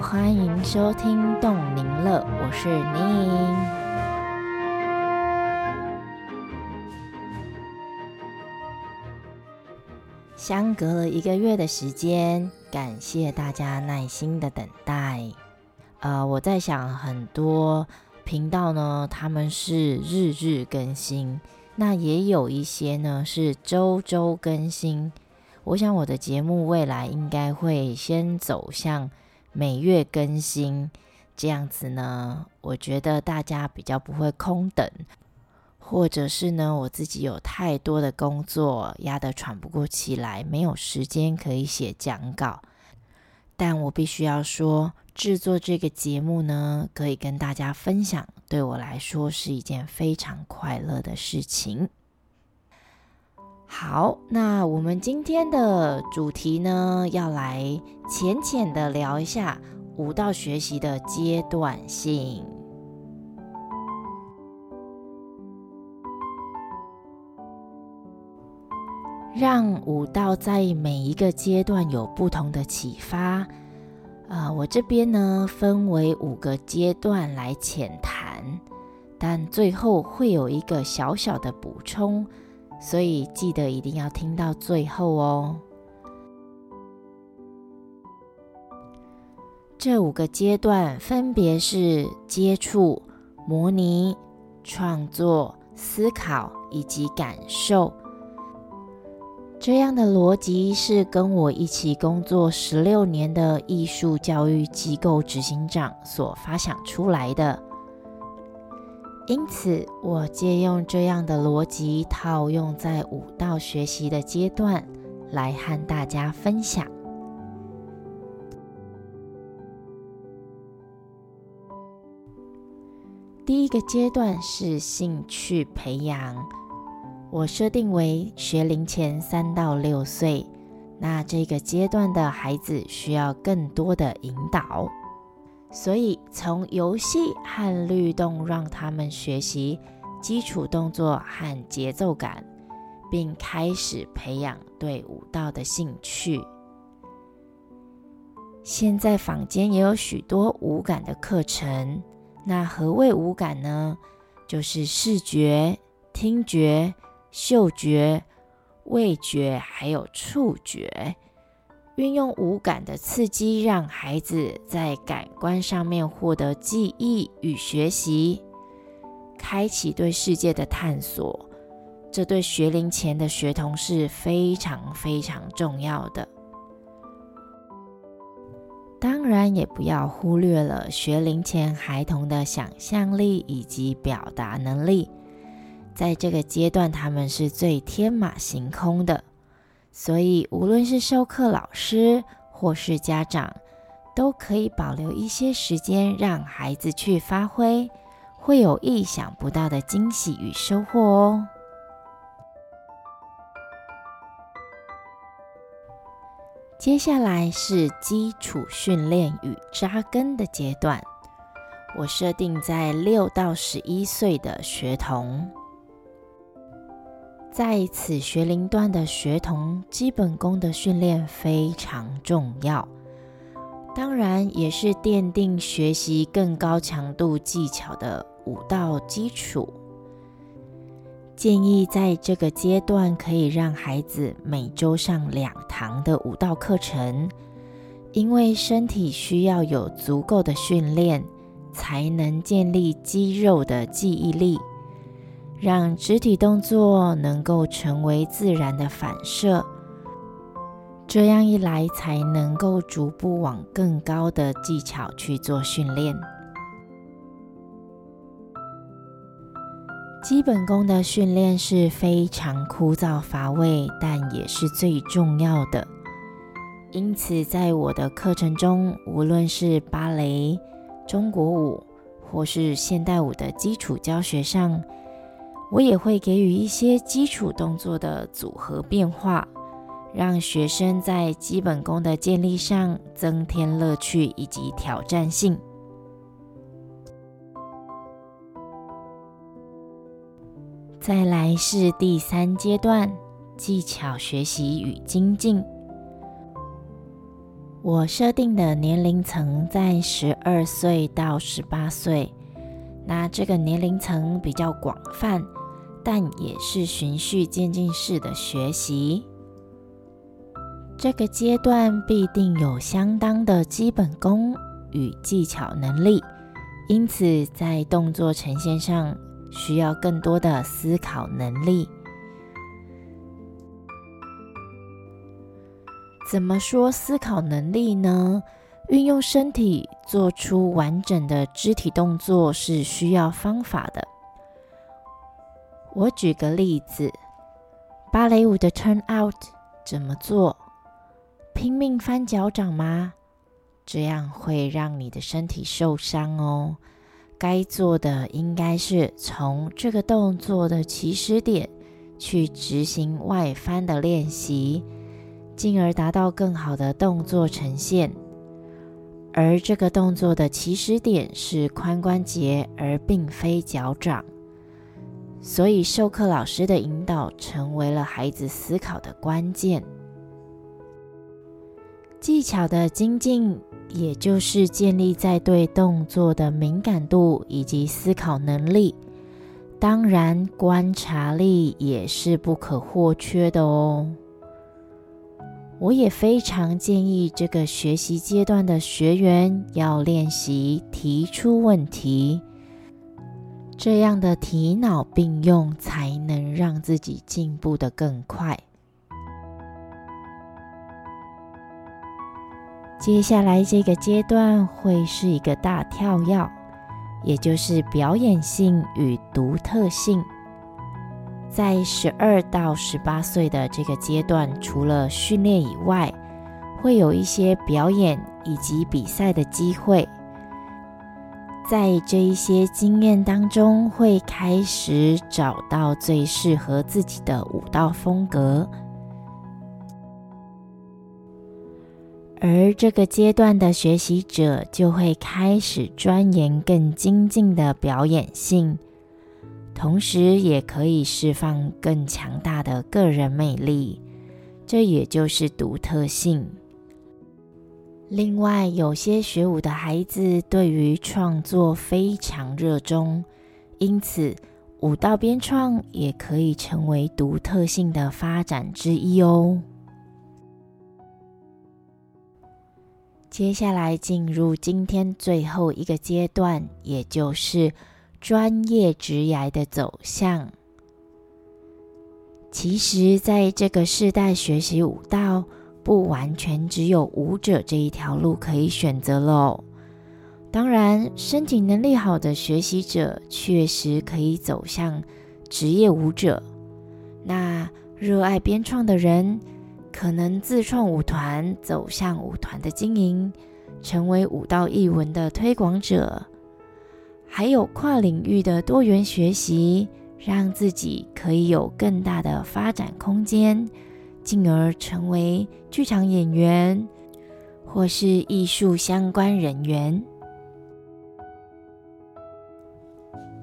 欢迎收听动宁乐，我是宁。相隔了一个月的时间，感谢大家耐心的等待。呃，我在想，很多频道呢，他们是日日更新，那也有一些呢是周周更新。我想我的节目未来应该会先走向每月更新，这样子呢，我觉得大家比较不会空等，或者是呢，我自己有太多的工作压得喘不过气来，没有时间可以写讲稿。但我必须要说，制作这个节目呢，可以跟大家分享，对我来说是一件非常快乐的事情。好，那我们今天的主题呢，要来浅浅的聊一下舞蹈学习的阶段性，让舞蹈在每一个阶段有不同的启发。啊，我这边呢分为五个阶段来浅谈，但最后会有一个小小的补充。所以记得一定要听到最后哦。这五个阶段分别是接触、模拟、创作、思考以及感受。这样的逻辑是跟我一起工作十六年的艺术教育机构执行长所发想出来的。因此，我借用这样的逻辑套用在舞蹈学习的阶段，来和大家分享。第一个阶段是兴趣培养，我设定为学龄前三到六岁，那这个阶段的孩子需要更多的引导。所以，从游戏和律动让他们学习基础动作和节奏感，并开始培养对舞蹈的兴趣。现在坊间也有许多舞感的课程。那何谓舞感呢？就是视觉、听觉、嗅觉、味觉，还有触觉。运用五感的刺激，让孩子在感官上面获得记忆与学习，开启对世界的探索。这对学龄前的学童是非常非常重要的。当然，也不要忽略了学龄前孩童的想象力以及表达能力，在这个阶段，他们是最天马行空的。所以，无论是授课老师或是家长，都可以保留一些时间让孩子去发挥，会有意想不到的惊喜与收获哦。接下来是基础训练与扎根的阶段，我设定在六到十一岁的学童。在此学龄段的学童，基本功的训练非常重要，当然也是奠定学习更高强度技巧的舞蹈基础。建议在这个阶段可以让孩子每周上两堂的舞蹈课程，因为身体需要有足够的训练，才能建立肌肉的记忆力。让肢体动作能够成为自然的反射，这样一来才能够逐步往更高的技巧去做训练。基本功的训练是非常枯燥乏味，但也是最重要的。因此，在我的课程中，无论是芭蕾、中国舞或是现代舞的基础教学上，我也会给予一些基础动作的组合变化，让学生在基本功的建立上增添乐趣以及挑战性。再来是第三阶段，技巧学习与精进。我设定的年龄层在十二岁到十八岁，那这个年龄层比较广泛，但也是循序渐进式的学习。这个阶段必定有相当的基本功与技巧能力，因此在动作呈现上需要更多的思考能力。怎么说思考能力呢？运用身体做出完整的肢体动作是需要方法的。我举个例子，芭蕾舞的 turn out 怎么做？拼命翻脚掌吗？这样会让你的身体受伤哦。该做的应该是从这个动作的起始点去执行外翻的练习。进而达到更好的动作呈现，而这个动作的起始点是髋关节，而并非脚掌。所以，授课老师的引导成为了孩子思考的关键。技巧的精进，也就是建立在对动作的敏感度以及思考能力。当然，观察力也是不可或缺的哦。我也非常建议这个学习阶段的学员要练习提出问题，这样的提脑并用才能让自己进步的更快。接下来这个阶段会是一个大跳跃，也就是表演性与独特性。在十二到十八岁的这个阶段，除了训练以外，会有一些表演以及比赛的机会。在这一些经验当中，会开始找到最适合自己的舞蹈风格。而这个阶段的学习者就会开始钻研更精进的表演性。同时，也可以释放更强大的个人魅力，这也就是独特性。另外，有些学舞的孩子对于创作非常热衷，因此舞蹈编创也可以成为独特性的发展之一哦。接下来进入今天最后一个阶段，也就是。专业职涯的走向，其实，在这个世代学习舞蹈，不完全只有舞者这一条路可以选择喽。当然，身体能力好的学习者确实可以走向职业舞者。那热爱编创的人，可能自创舞团，走向舞团的经营，成为舞蹈艺文的推广者。还有跨领域的多元学习，让自己可以有更大的发展空间，进而成为剧场演员或是艺术相关人员。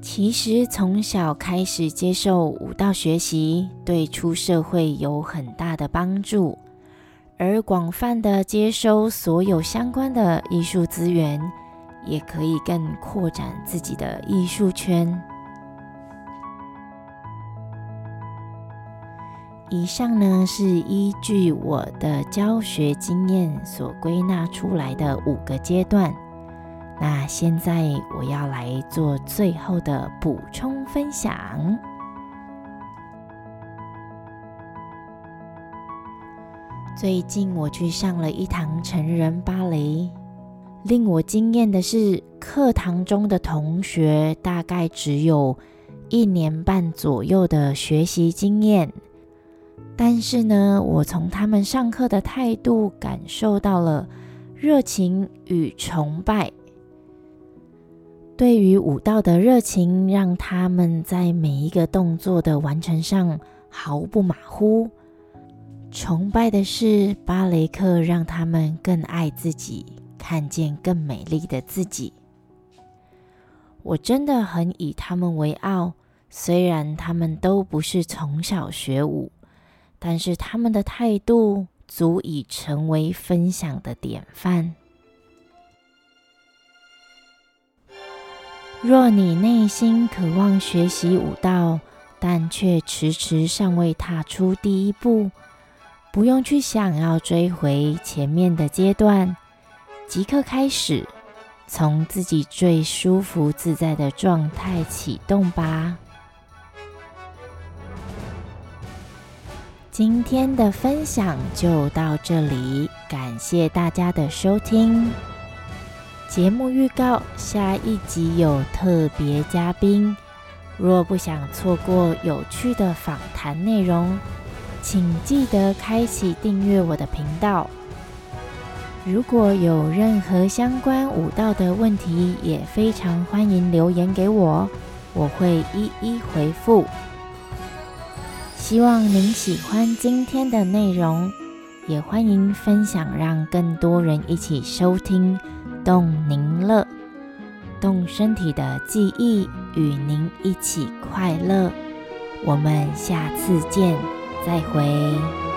其实从小开始接受舞蹈学习，对出社会有很大的帮助，而广泛的接收所有相关的艺术资源。也可以更扩展自己的艺术圈。以上呢是依据我的教学经验所归纳出来的五个阶段。那现在我要来做最后的补充分享。最近我去上了一堂成人芭蕾。令我惊艳的是，课堂中的同学大概只有一年半左右的学习经验，但是呢，我从他们上课的态度感受到了热情与崇拜。对于舞蹈的热情，让他们在每一个动作的完成上毫不马虎。崇拜的是芭蕾课，让他们更爱自己。看见更美丽的自己，我真的很以他们为傲。虽然他们都不是从小学舞，但是他们的态度足以成为分享的典范。若你内心渴望学习武道，但却迟迟尚未踏出第一步，不用去想要追回前面的阶段，即刻开始，从自己最舒服自在的状态启动吧。今天的分享就到这里，感谢大家的收听。节目预告：下一集有特别嘉宾。若不想错过有趣的访谈内容，请记得开启订阅我的频道。如果有任何相关舞蹈的问题，也非常欢迎留言给我，我会一一回复。希望您喜欢今天的内容，也欢迎分享，让更多人一起收听。动您乐，动身体的记忆，与您一起快乐。我们下次见，再会。